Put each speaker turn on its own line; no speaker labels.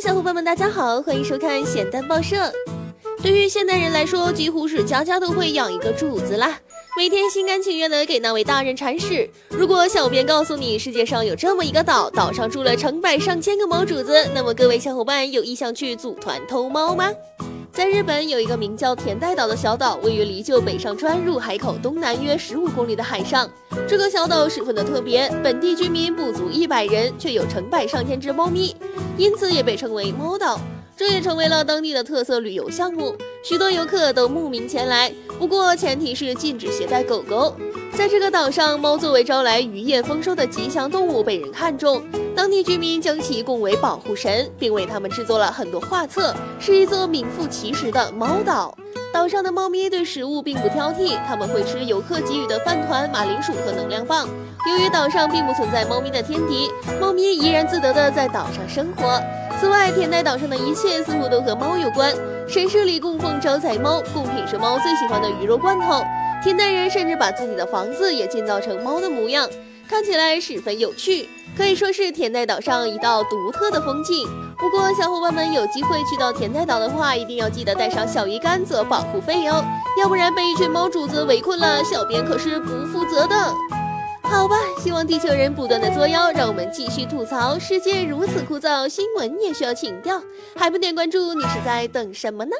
小伙伴们，大家好，欢迎收看咸蛋报社。对于现代人来说，几乎是家家都会养一个主子啦，每天心甘情愿的给那位大人铲屎。如果小编告诉你世界上有这么一个岛，岛上住了成百上千个猫主子，那么各位小伙伴有意向去组团偷猫吗？在日本有一个名叫田代岛的小岛，位于离旧北上川入海口东南约十五公里的海上。这个小岛十分的特别，本地居民不足一百人，却有成百上千只猫咪，因此也被称为猫岛。这也成为了当地的特色旅游项目，许多游客都慕名前来。不过前提是禁止携带狗狗。在这个岛上，猫作为招来渔业丰收的吉祥动物被人看重，当地居民将其供为保护神，并为它们制作了很多画册，是一座名副其实的猫岛。岛上的猫咪对食物并不挑剔，它们会吃游客给予的饭团、马铃薯和能量棒。由于岛上并不存在猫咪的天敌，猫咪怡然自得地在岛上生活。此外，田代岛上的一切似乎都和猫有关，神社里供奉招财猫，贡品是猫最喜欢的鱼肉罐头。田代人甚至把自己的房子也建造成猫的模样，看起来十分有趣，可以说是田代岛上一道独特的风景。不过，小伙伴们有机会去到田代岛的话，一定要记得带上小鱼干做保护费哦，要不然被一群猫主子围困了，小编可是不负责的。好吧，希望地球人不断的作妖，让我们继续吐槽世界如此枯燥，新闻也需要情调，还不点关注，你是在等什么呢？